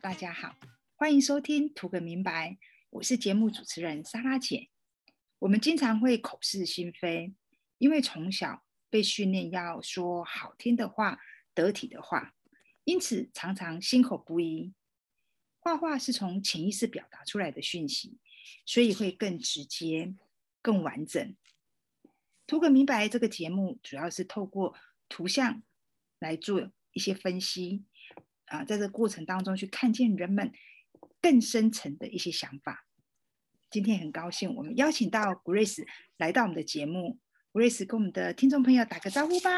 大家好，欢迎收听《图个明白》，我是节目主持人莎拉姐。我们经常会口是心非，因为从小被训练要说好听的话、得体的话，因此常常心口不一。画画是从潜意识表达出来的讯息，所以会更直接、更完整。图个明白这个节目主要是透过图像来做一些分析。啊，在这过程当中去看见人们更深层的一些想法。今天很高兴，我们邀请到 Grace 来到我们的节目。Grace 跟我们的听众朋友打个招呼吧。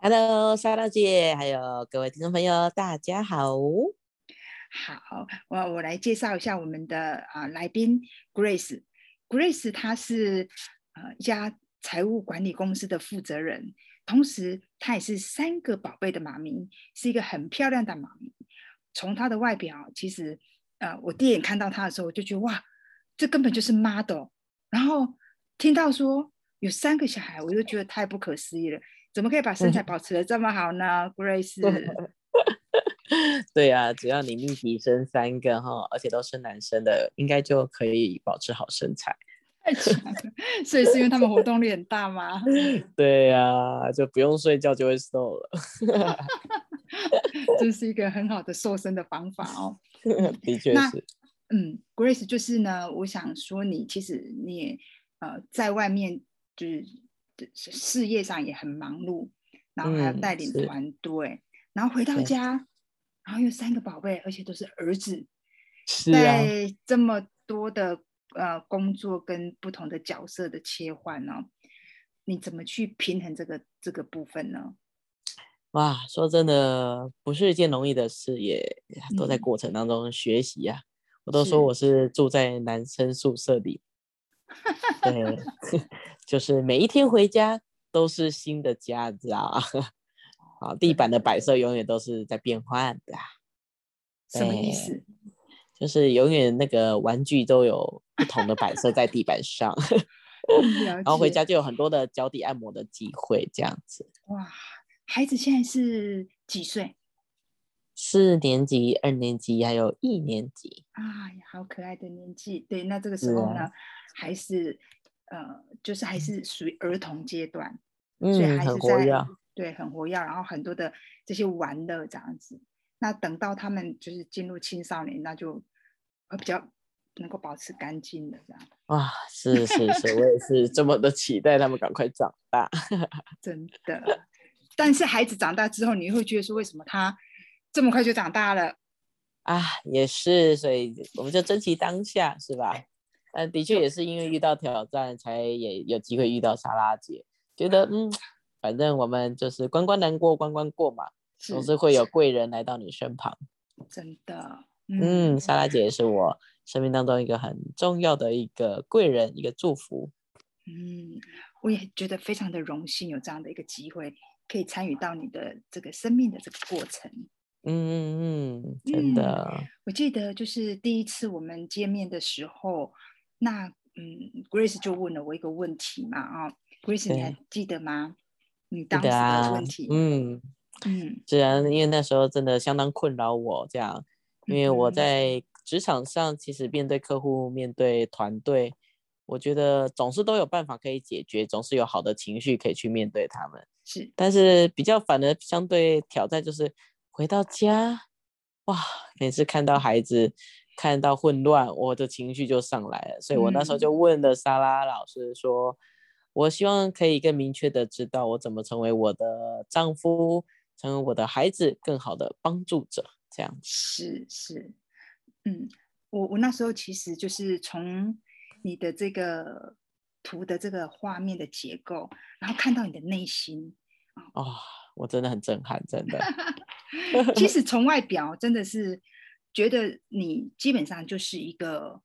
Hello，莎拉姐，还有各位听众朋友，大家好。好，我我来介绍一下我们的啊来宾 Grace。Grace 她是呃一家财务管理公司的负责人。同时，她也是三个宝贝的妈咪，是一个很漂亮的妈咪。从她的外表，其实，呃，我第一眼看到她的时候，我就觉得哇，这根本就是 model。然后听到说有三个小孩，我就觉得太不可思议了，怎么可以把身材保持的这么好呢？Grace，对啊，只要你密集生三个哈，而且都是男生的，应该就可以保持好身材。太强了，所以是因为他们活动力很大吗？对呀，就不用睡觉就会瘦了。这是一个很好的瘦身的方法哦。的确是。嗯，Grace 就是呢，我想说你其实你也呃在外面就是事业上也很忙碌，然后还要带领团队，然后回到家，然后有三个宝贝，而且都是儿子，在这么多的。呃，工作跟不同的角色的切换呢，你怎么去平衡这个这个部分呢？哇，说真的，不是一件容易的事，也都在过程当中学习呀。我都说我是住在男生宿舍里，对，就是每一天回家都是新的家，知道啊？好，地板的摆设永远都是在变换的。什么意思？就是永远那个玩具都有不同的摆设在地板上，然后回家就有很多的脚底按摩的机会，这样子。哇，孩子现在是几岁？四年级、二年级还有一年级。啊，好可爱的年纪。对，那这个时候呢，还是呃，就是还是属于儿童阶段，所以还是在对很活跃，然后很多的这些玩乐这样子。那等到他们就是进入青少年，那就会比较能够保持干净的这样。啊，是是是，我也是这么的期待他们赶快长大。真的，但是孩子长大之后，你会觉得说，为什么他这么快就长大了？啊，也是，所以我们就珍惜当下，是吧？但的确也是因为遇到挑战，才也有机会遇到莎拉姐，觉得嗯，反正我们就是关关难过关关过嘛。总是会有贵人来到你身旁，真的。嗯，莎拉姐也是我生命当中一个很重要的一个贵人，一个祝福。嗯，我也觉得非常的荣幸，有这样的一个机会，可以参与到你的这个生命的这个过程。嗯嗯嗯，真的。我记得就是第一次我们见面的时候，那嗯，Grace 就问了我一个问题嘛，啊，Grace 你还记得吗？你当时的问题，嗯。嗯，虽然，因为那时候真的相当困扰我这样，因为我在职场上其实面对客户、面对团队，我觉得总是都有办法可以解决，总是有好的情绪可以去面对他们。是，但是比较反而相对挑战就是回到家，哇，每次看到孩子看到混乱，我的情绪就上来了，所以我那时候就问了莎拉老师说，我希望可以更明确的知道我怎么成为我的丈夫。成为我的孩子更好的帮助者，这样是是，嗯，我我那时候其实就是从你的这个图的这个画面的结构，然后看到你的内心啊，我真的很震撼，真的。其实从外表真的是觉得你基本上就是一个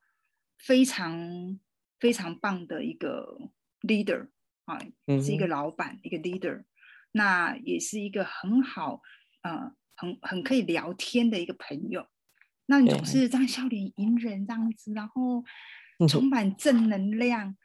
非常非常棒的一个 leader 啊，是一个老板，一个 leader。那也是一个很好，呃，很很可以聊天的一个朋友。那你总是这样笑脸迎人这样子，然后充满正能量。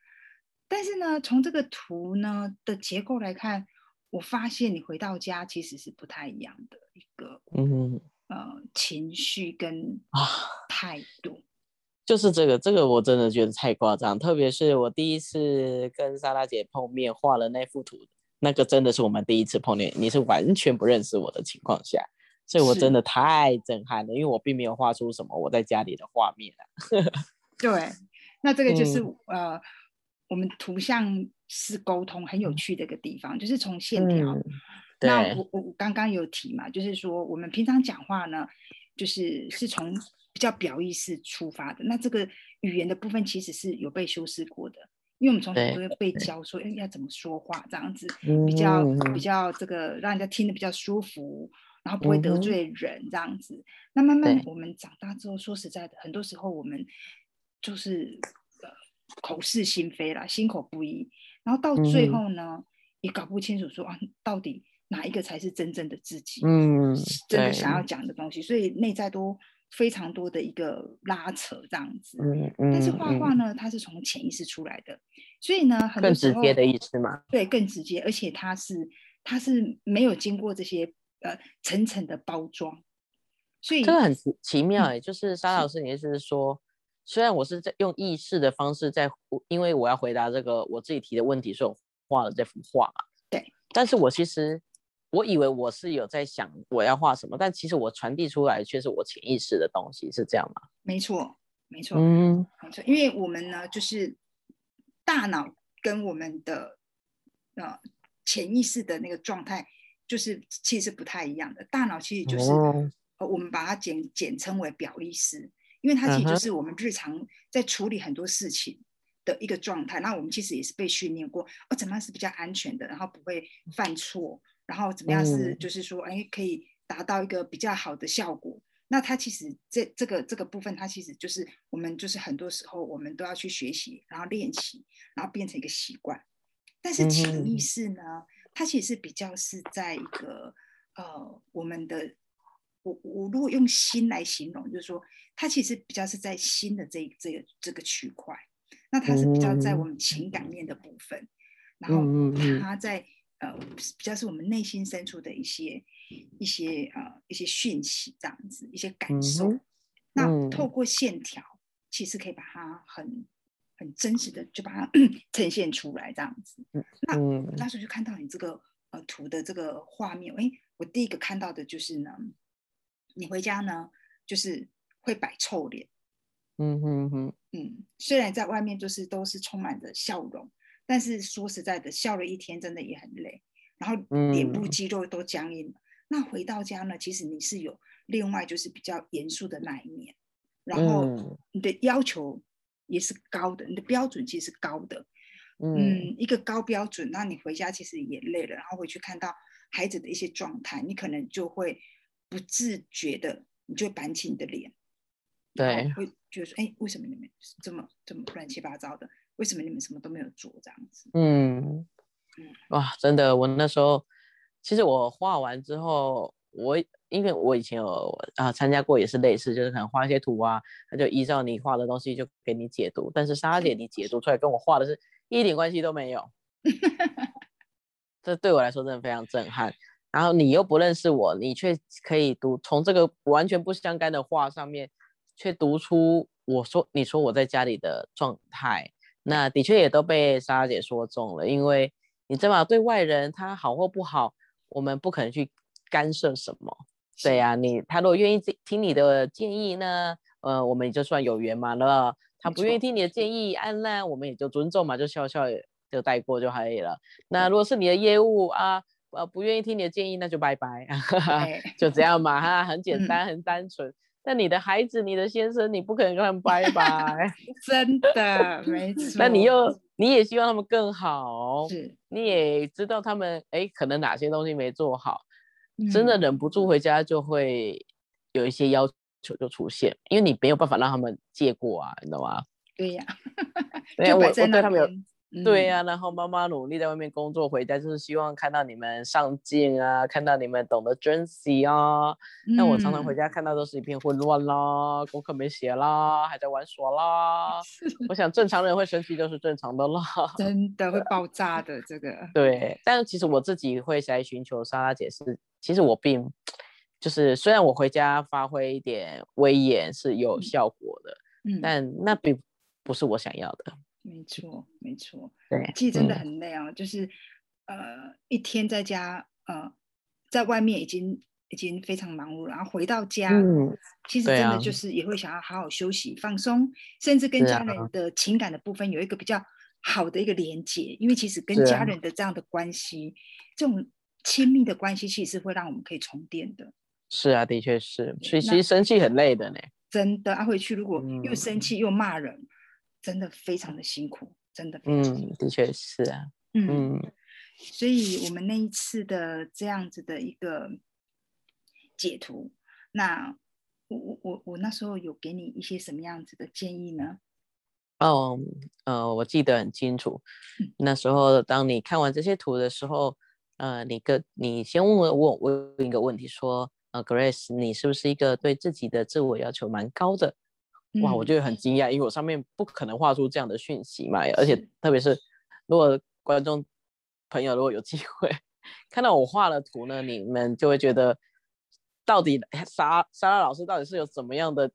但是呢，从这个图呢的结构来看，我发现你回到家其实是不太一样的一个，嗯，呃，情绪跟啊，态度。就是这个，这个我真的觉得太夸张。特别是我第一次跟莎拉姐碰面，画了那幅图，那个真的是我们第一次碰面，你是完全不认识我的情况下，所以我真的太震撼了，因为我并没有画出什么我在家里的画面啊。对，那这个就是、嗯呃，我们图像是沟通很有趣的一个地方，就是从线条。嗯那我我我刚刚有提嘛，就是说我们平常讲话呢，就是是从比较表意识出发的。那这个语言的部分其实是有被修饰过的，因为我们从小对都会被教说，哎，要怎么说话这样子，比较嗯比较这个让人家听得比较舒服，然后不会得罪人这样子。那慢慢我们长大之后，说实在的，很多时候我们就是呃口是心非啦，心口不一，然后到最后呢，也搞不清楚说啊，到底哪一个才是真正的自己，嗯，真的想要。讲的东西，所以内在都非常多的一个拉扯这样子。嗯嗯但是画画呢，它是从潜意识出来的，所以呢，很多更时候直接的意思嘛。对，更直接，而且它是它是没有经过这些呃层层的包装，所以这个很奇奇妙嗯哎、就是沙老师，你的意思是说，虽然我是在用意识的方式在，因为我要回答这个我自己提的问题，所以我画了这幅画嘛。对。但是我其实我以为我是有在想我要画什么，但其实我传递出来却是我潜意识的东西，是这样吗？没错，没错，嗯没错，因为我们呢，就是大脑跟我们的呃潜意识的那个状态，就是其实不太一样的。大脑其实就是、哦呃，我们把它简简称为表意识，因为它其实就是我们日常在处理很多事情的一个状态。那我们其实也是被训练过，哦，怎么样是比较安全的，然后不会犯错，然后怎么样是嗯。就是说，哎，可以达到一个比较好的效果。那它其实这这个这个部分，它其实就是我们就是很多时候我们都要去学习，然后练习，然后变成一个习惯。但是嗯潜意识呢，它其实是比较是在一个呃我们的我我如果用心来形容，就是说它其实比较是在心的这这个这个区块，那它是比较在我们情感面的部分，然后它在呃比较是我们内心深处的一些一些呃一些讯息这样子，一些感嗯受。哼那嗯透过线条，其实可以把它很很真实的就把它 呈现出来这样子。那嗯那时候就看到你这个呃图的这个画面，哎，我第一个看到的就是呢，你回家呢就是会摆臭脸，嗯哼哼，嗯，虽然在外面就是都是充满着笑容，但是说实在的，笑了一天真的也很累，然后脸部嗯肌肉都僵硬了。那回到家呢，其实你是有另外就是比较严肃的那一面，然后嗯你的要求也是高的，你的标准其实是高的，嗯嗯，一个高标准，那你回家其实也累了，然后回去看到孩子的一些状态，你可能就会不自觉的，你就板起你的脸，对会觉得说，哎，为什么你们这么这么乱七八糟的？为什么你们什么都没有做这样子？嗯嗯，哇，真的，我那时候其实我画完之后，我因为我以前有啊参加过也是类似，就是可能画一些图啊，他就依照你画的东西就给你解读，但是莎姐你解读出来跟我画的是一点关系都没有，这对我来说真的非常震撼。然后你又不认识我，你却可以读从这个完全不相干的画上面，却读出我说你说我在家里的状态，那的确也都被莎莎姐说中了，因为你知道吗？对外人他好或不好，我们不可能去干涉什么。对呀、你他如果愿意听听你的建议呢，呃，我们也就算有缘嘛了。他不愿意听你的建议，按那我们也就尊重嘛，就笑笑就带过就可以了。那如果是你的业务啊，呃，不愿意听你的建议，那就拜拜，哎，就这样嘛哈，很简嗯单，很单纯。但你的孩子、你的先生，你不可能跟他们拜拜。真的没错。那你又你也希望他们更好，是你也知道他们哎，可能哪些东西没做好，真嗯的忍不住回家就会有一些要求就出现，因为你没有办法让他们借过啊，你知道吗？对呀，对啊，我我对他们有边。嗯对呀、然后妈妈努力在外面工作，回家就是希望看到你们上进啊，看到你们懂得珍惜啊。但我常常回嗯家看到都是一片混乱啦，功课没写啦，还在玩耍啦。我想正常人会生气都是正常的啦。真的会爆炸的这个。对，但是其实我自己会来寻求莎拉姐是，其实我并就是虽然我回家发挥一点威严是有效果的，嗯，但那并不是我想要的。没错，没错，对，其实真的嗯很累哦，就是呃一天在家呃在外面已经已经非常忙碌了，然后回到家，嗯，其实真的就是也会想要好好休息、放松，甚至跟家啊人的情感的部分有一个比较好的一个连接，因为其实跟家人的这样的关系，这种亲密的关系，其实是会让我们可以充电的。是啊，的确是，所以其实生气很累的呢。真的，啊，回去如果又嗯生气又骂人，真的非常的辛苦，真的非常辛苦。嗯，的确是啊，嗯嗯所以我们那一次的这样子的一个解图，那我我我我那时候有给你一些什么样子的建议呢？哦，呃，我记得很清楚嗯，那时候当你看完这些图的时候，呃，你个你先问我问我问一个问题说，呃，Grace，你是不是一个对自己的自我要求蛮高的？哇，我嗯觉得很惊讶，因为我上面不可能画出这样的讯息嘛，而且特别是如果观众朋友如果有机会看到我画的图呢，你们就会觉得到底莎莎拉老师到底是有怎么样的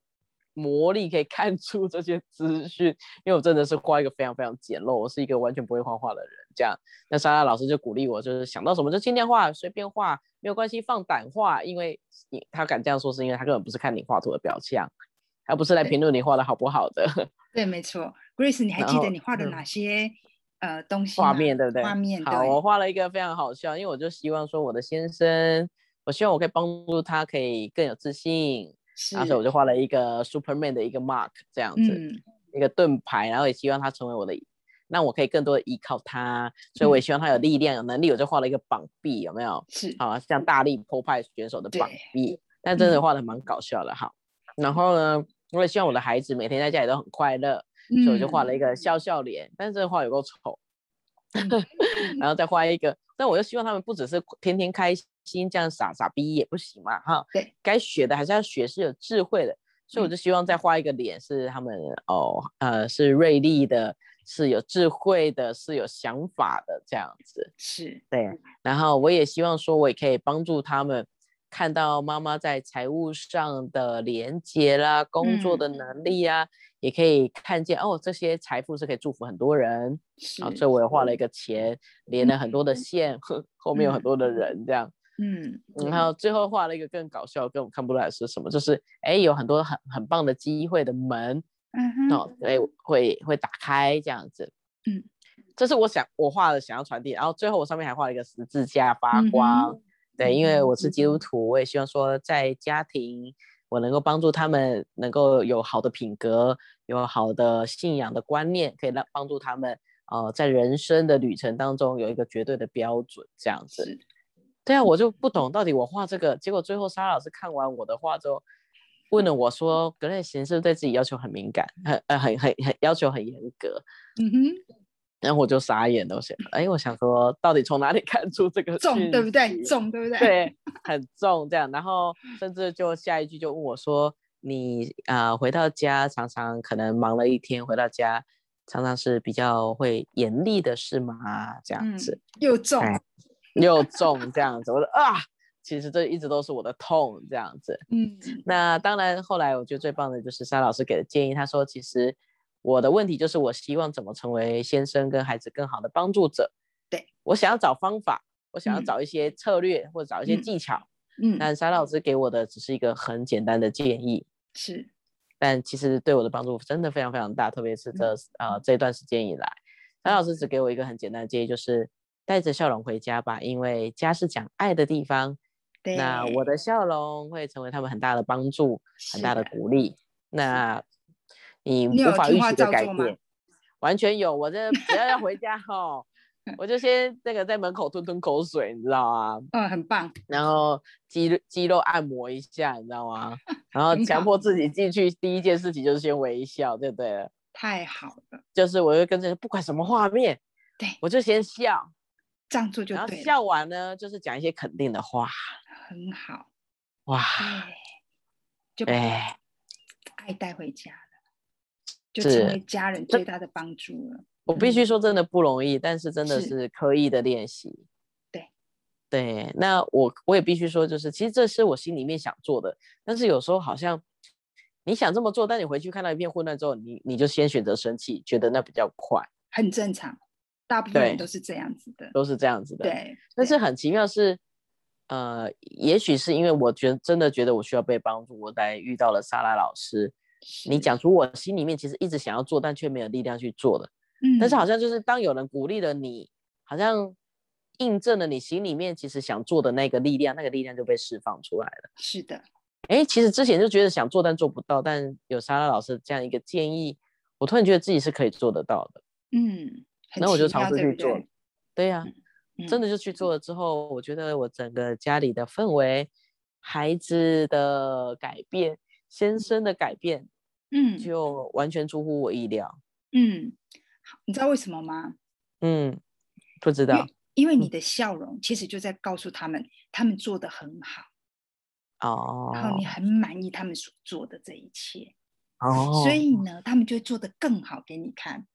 魔力可以看出这些资讯？因为我真的是画一个非常非常简陋，我是一个完全不会画画的人，这样，那莎拉老师就鼓励我，就是想到什么就尽量画，随便画，没有关系，放胆画，因为你他敢这样说，是因为他根本不是看你画图的表象。而不是来评论你画的好不好的。对，没错，Grace，你还记得你画的嗯。哪些、呃东西画面，对不对？画面？好，对我画了一个非常好笑，因为我就希望说我的先生，我希望我可以帮助他可以更有自信，是，然后所以我就画了一个 Superman 的一个 mark 这样子，嗯一个盾牌，然后也希望他成为我的，让我可以更多的依靠他，所以我也嗯。希望他有力量、有能力，我就画了一个绑臂，有没有？是，好像大力破派选手的绑对。臂，但真的嗯。画的蛮搞笑的哈。然后呢，我也希望我的孩子每天在家里都很快乐，所以我就画了一个笑笑脸，但是这个画有够丑，嗯。然后再画一个，但我又希望他们不只是天天开心这样傻傻逼也不行嘛哈，对，该学的还是要学，是有智慧的，所以我嗯。就希望再画一个脸是他们哦呃是锐利的，是有智慧的，是有想法的这样子，是，对，然后我也希望说，我也可以帮助他们看到妈妈在财务上的连接啦，工作嗯的能力啊，也可以看见哦，这些财富是可以祝福很多人。是，啊，所以我也画了一个钱，连了很多的线，后 后面有很嗯多的人这样。嗯，然后最后画了一个更搞笑、根本看不出来是什么，就是哎，有很多很很棒的机会的门嗯哼，哦，哎会会打开这样子。嗯，这是我想我画的想要传递，然后最后我上面还画了一个十字架发光。对，因为嗯我是基督徒，我也希望说在家庭我能够帮助他们能够有好的品格，有好的信仰的观念，可以让帮助他们呃在人生的旅程当中有一个绝对的标准，这样子。是，对啊，我就不懂到底我画这个，结果最后沙老师看完我的画之后，问了我说：“格雷贤是不是对自己要求很敏感，很呃很很很要求很严格嗯哼，？”然后我就傻眼了，我想，哎，我想说，到底从哪里 看出这个重对不对？重对不对？，对，很重这样，然后甚至就下一句就问我说：“你啊、呃回到家常常可能忙了一天，回到家常常是比较会严厉的是吗？”这样嗯子，，又重，哎又重这样子，我说啊，其实这一直都是我的痛这样子。嗯，那当然，后来我觉得最棒的就是沙老师给的建议，他说其实我的问题就是我希望怎么成为先生跟孩子更好的帮助者。对。我想要找方法，我想要嗯。找一些策略或者找一些嗯。技巧。嗯，但沙老师给我的只是一个很简单的建议，是，但其实对我的帮助真的非常非常大，特别是这呃这段时间以来，沙老师只给我一个很简单的建议，就是带着笑容回家吧，因为家是讲爱的地方。对，那我的笑容会成为他们很大的帮助，很大的鼓励。那你无法预期的改变，完全有。我这只要要回家吼，我就先那个在门口吞吞口水，你知道吗？嗯，很棒，然后肌肌肉按摩一下，你知道吗？然后强迫自己进去，第一件事情就是先微笑，对不对？太好了，就是我就跟着不管什么画面，对我就先笑，这样做就对，然后笑完呢，就是讲一些肯定的话，很好，哇，对，就把哎，爱带回家了，就是成为家人最大的帮助了。我必须嗯说真的不容易，但是真的是是刻意的练习。对，对，那我我也必须说，就是其实这是我心里面想做的，但是有时候好像你想这么做，但你回去看到一片混乱之后，你你就先选择生气，觉得那比较快，很正常，大部分人都是这样子的，都是这样子的。对，但是很奇妙是，呃，也许是因为我觉得真的觉得我需要被帮助，我才遇到了莎拉老师。你讲出我心里面其实一直想要做，但却没有力量去做的。嗯，但是好像就是当有人鼓励了你，好像印证了你心里面其实想做的那个力量，那个力量就被释放出来了。是的，哎，其实之前就觉得想做但做不到，但有莎拉老师这样一个建议，我突然觉得自己是可以做得到的。嗯，那我就尝试去做。对呀，真的就去做了之后，我觉得我整个家里的氛围、孩子的改变、先生的改变。嗯，就完全出乎我意料。嗯，你知道为什么吗？嗯，不知道。因为你的笑容其实就在告诉他们，他们做的很好。哦。然后你很满意他们所做的这一切。哦。所以呢，他们就会做的更好给你看。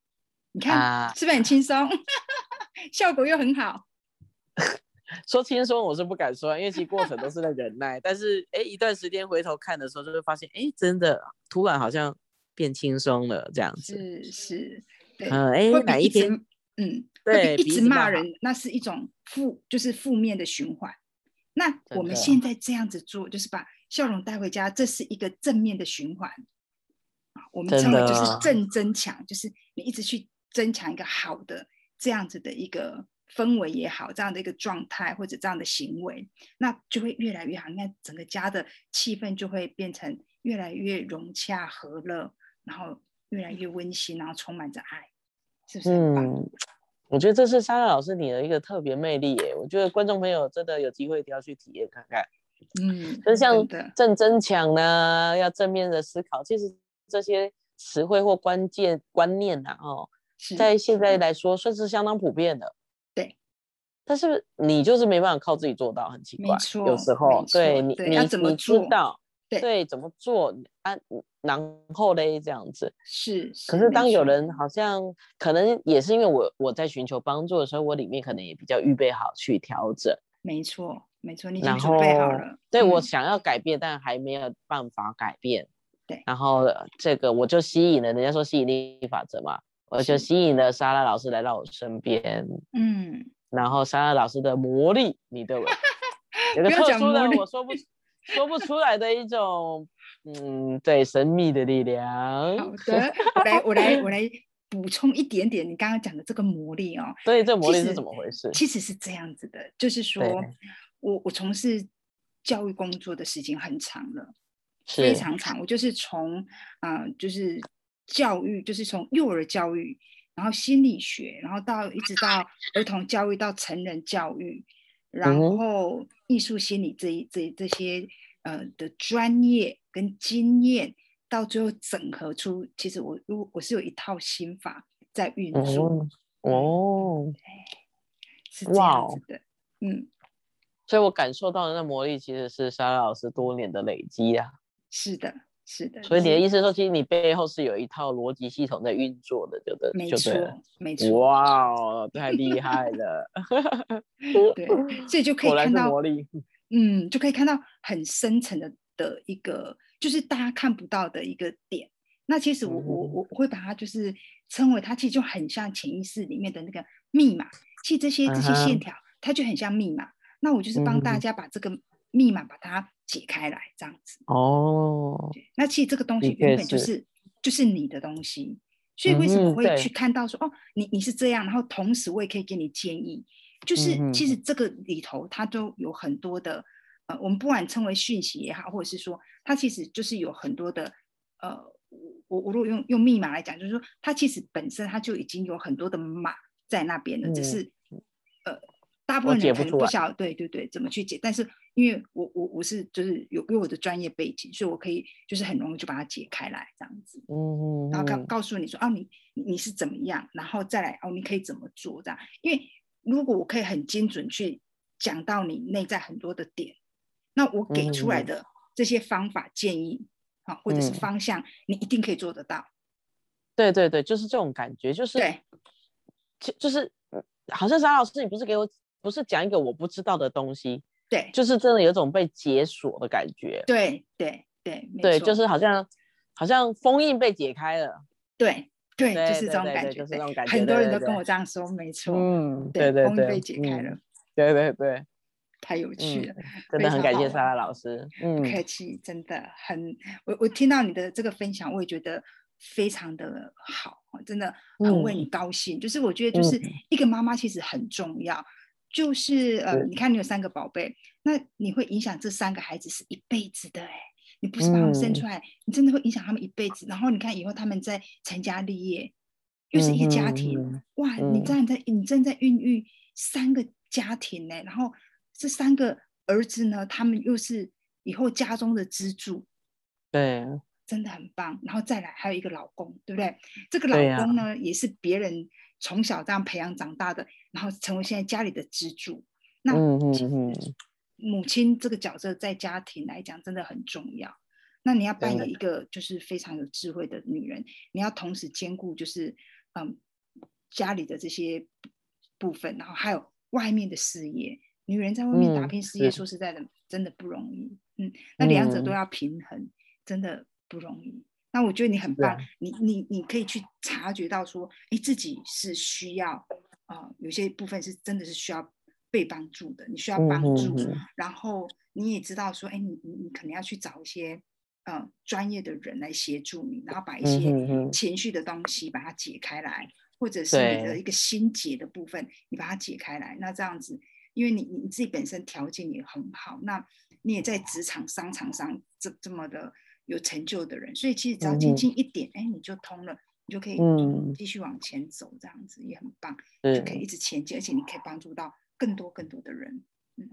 你看是不是很轻松？效果又很好。说轻松我是不敢说，因为其实过程都是在忍耐。但是哎，一段时间回头看的时候，就会发现，哎，真的突然好像变轻松了这样子。是是，嗯，哎，哪一天？嗯，对，一直骂人，那是一种负，就是负面的循环。那我们现在这样子做，就是把笑容带回家，这是一个正面的循环。啊，我们称为就是正增强，就是你一直去增强一个好的这样子的一个。氛围也好，这样的一个状态或者这样的行为，那就会越来越好。你看整个家的气氛就会变成越来越融洽和乐，然后越来越温馨，然后充满着爱，是不是？嗯，我觉得这是莎莎老师你的一个特别魅力耶。我觉得观众朋友真的有机会一定要去体验看看。嗯，就是像正增强呢，要正面的思考，其实这些词汇或关键观念呐，哦，在现在来说算是相当普遍的。但是你就是没办法靠自己做到，很奇怪。有时候对你你你知道，对怎么做啊？然后嘞这样子是。可是当有人好像可能也是因为我我在寻求帮助的时候，我里面可能也比较预备好去调整。没错没错，你已经准备好了。对我想要改变，但还没有办法改变。对。然后这个我就吸引了，人家说吸引力法则嘛，我就吸引了莎拉老师来到我身边。嗯。然后莎拉老师的魔力，你的 有个特殊的，我说不说不出来的一种，嗯，对，神秘的力量。好的，我来，我来，我来补充一点点你刚刚讲的这个魔力哦。所以这魔力是怎么回事？其实是这样子的，就是说我我从事教育工作的时间很长了，非常长。我就是从啊，就是教育，就是从幼儿教育。然后心理学，然后到一直到儿童教育，到成人教育，然后艺术心理这一这这些呃的专业跟经验，到最后整合出，其实我我我是有一套心法在运作哦，是这样子的，嗯，所以我感受到的那魔力其实是莎拉老师多年的累积啊，是的。是的，所以你的意思说，其实你背后是有一套逻辑系统在运作的，就对，没错，没错。哇哦，太厉害了！对，所以就 可以看到魔力，嗯，就可以看到很深层的的一个，就是大家看不到的一个点。那其实我我我我会把它就是称为它，其实就很像潜意识里面的那个密码。其实这些这些线条，它就很像密码。那我就是帮大家把这个密码把它。解开来这样子哦，那其实这个东西原本就是就是你的东西，所以为什么会去看到说哦，你你是这样，然后同时我也可以给你建议，就是其实这个里头它都有很多的呃，我们不管称为讯息也好，或者是说它其实就是有很多的呃，我我如果用用密码来讲，就是说它其实本身它就已经有很多的码在那边了，只是呃。大部分人可能不晓得，对对对，怎么去解？但是因为我我我是就是有有我的专业背景，所以我可以就是很容易就把它解开来这样子。嗯嗯。然后告告诉你说，哦，你你是怎么样，然后再来哦，你可以怎么做这样？因为如果我可以很精准去讲到你内在很多的点，那我给出来的这些方法建议啊，或者是方向，你一定可以做得到。对对对，就是这种感觉，就是对，就就是好像张老师，你不是给我。不是讲一个我不知道的东西，对就是真的有种被解锁的感觉。对对对，没对，就是好像好像封印被解开了。对对，就是这种感觉。就是这种感觉很多人都跟我这样说，没错。嗯，对对对，封印被解开嗯了，对对对，太有趣嗯了。真的很感谢莎拉老师。嗯不客气，真的很，我我听到你的这个分享，我也觉得非常的好，真的很为嗯你高兴。就是我觉得，就是嗯一个妈妈其实很重要，就是呃，你看你有三个宝贝，那你会影响这三个孩子是一辈子的哎、你不是把他们生嗯。出来，你真的会影响他们一辈子。然后你看以后他们在成家立业，又是一个家庭，嗯哇，你嗯。正在你正在孕育三个家庭呢、然后这三个儿子呢，他们又是以后家中的支柱，对，真的很棒。然后再来还有一个老公，对不对？这个老公呢，也是别人从小这样培养长大的，然后成为现在家里的支柱。那母亲这个角色在家庭来讲真的很重要。那你要扮演一个就是非常有智慧的女人，你要同时兼顾就是嗯家里的这些部分，然后还有外面的事业。女人在外面打嗯拼事业，是说实在的，真的不容易。嗯，那两者都嗯要平衡，真的不容易。那我觉得你很棒，你你你可以去察觉到说，哎，自己是需要啊、呃有些部分是真的是需要被帮助的，你需要嗯帮助，然后你也知道说，哎，你你你可能要去找一些呃专业的人来协助你，然后把一嗯些情绪的东西把它解开来，或者是你的一个心结的部分，你把它解开来，那这样子。因为你你自己本身条件也很好，那你也在职场、商场上这这么的有成就的人，所以其实只要轻轻一点，哎、你就通了，你就可以嗯继续往前走，这样子也很棒，就可以，一直前进，而且你可以帮助到更多更多的人，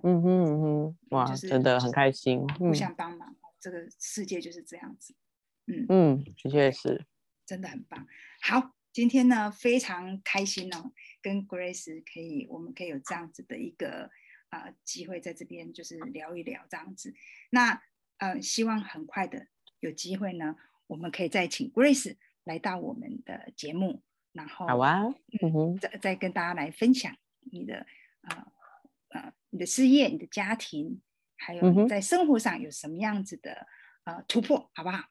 嗯哼嗯哼，哇，就是真的很开心。互嗯相帮忙。这个世界就是这样子，嗯，嗯，的确是。真的很棒。好，今天呢非常开心哦，跟 Grace 可以，我们可以有这样子的一个呃机会在这边就是聊一聊这样子。那呃，希望很快的有机会呢，我们可以再请 Grace 来到我们的节目，然后好啊，嗯哼，再再跟大家来分享你的呃呃你的事业、你的家庭，还有在生活上有什么样子的呃突破，好不好？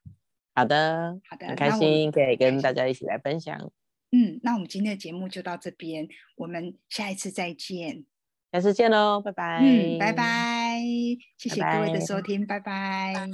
好的，好的，很开心可以跟大家一起来分享，嗯，那我们今天的节目就到这边，我们下一次再见。下次见喽，拜拜。嗯，拜拜，谢谢各位的拜收听，拜拜